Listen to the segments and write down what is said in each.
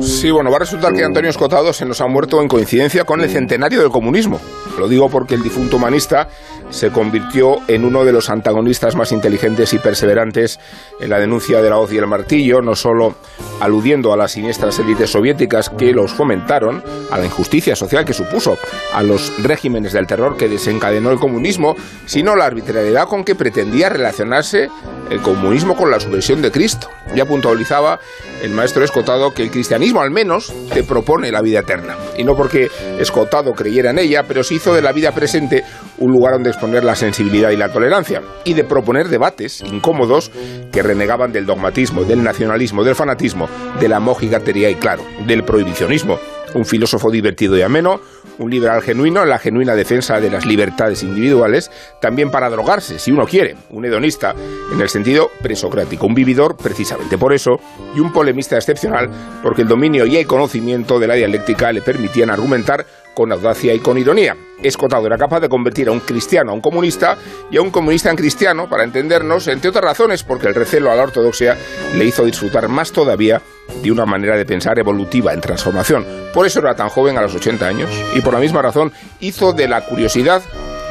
Sí, bueno, va a resultar que Antonio Escotado se nos ha muerto en coincidencia con el centenario del comunismo. Lo digo porque el difunto humanista se convirtió en uno de los antagonistas más inteligentes y perseverantes en la denuncia de la hoz y el martillo, no solo aludiendo a las siniestras élites soviéticas que los fomentaron, a la injusticia social que supuso, a los regímenes del terror que desencadenó el comunismo, sino la arbitrariedad con que pretendía relacionarse el comunismo con la subversión de Cristo. Ya puntualizaba el maestro Escotado que el cristianismo al menos te propone la vida eterna. Y no porque Escotado creyera en ella, pero se hizo de la vida presente un lugar donde exponer la sensibilidad y la tolerancia, y de proponer debates incómodos que renegaban del dogmatismo, del nacionalismo, del fanatismo, de la mojigatería y claro, del prohibicionismo. Un filósofo divertido y ameno, un liberal genuino en la genuina defensa de las libertades individuales, también para drogarse, si uno quiere, un hedonista en el sentido presocrático, un vividor precisamente por eso, y un polemista excepcional porque el dominio y el conocimiento de la dialéctica le permitían argumentar con audacia y con ironía. Escotado era capaz de convertir a un cristiano a un comunista y a un comunista en cristiano, para entendernos, entre otras razones, porque el recelo a la ortodoxia le hizo disfrutar más todavía de una manera de pensar evolutiva en transformación. Por eso era tan joven a los 80 años y por la misma razón hizo de la curiosidad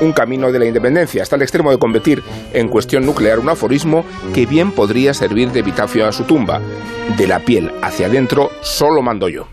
un camino de la independencia, hasta el extremo de convertir en cuestión nuclear un aforismo que bien podría servir de epitafio a su tumba. De la piel hacia adentro solo mando yo.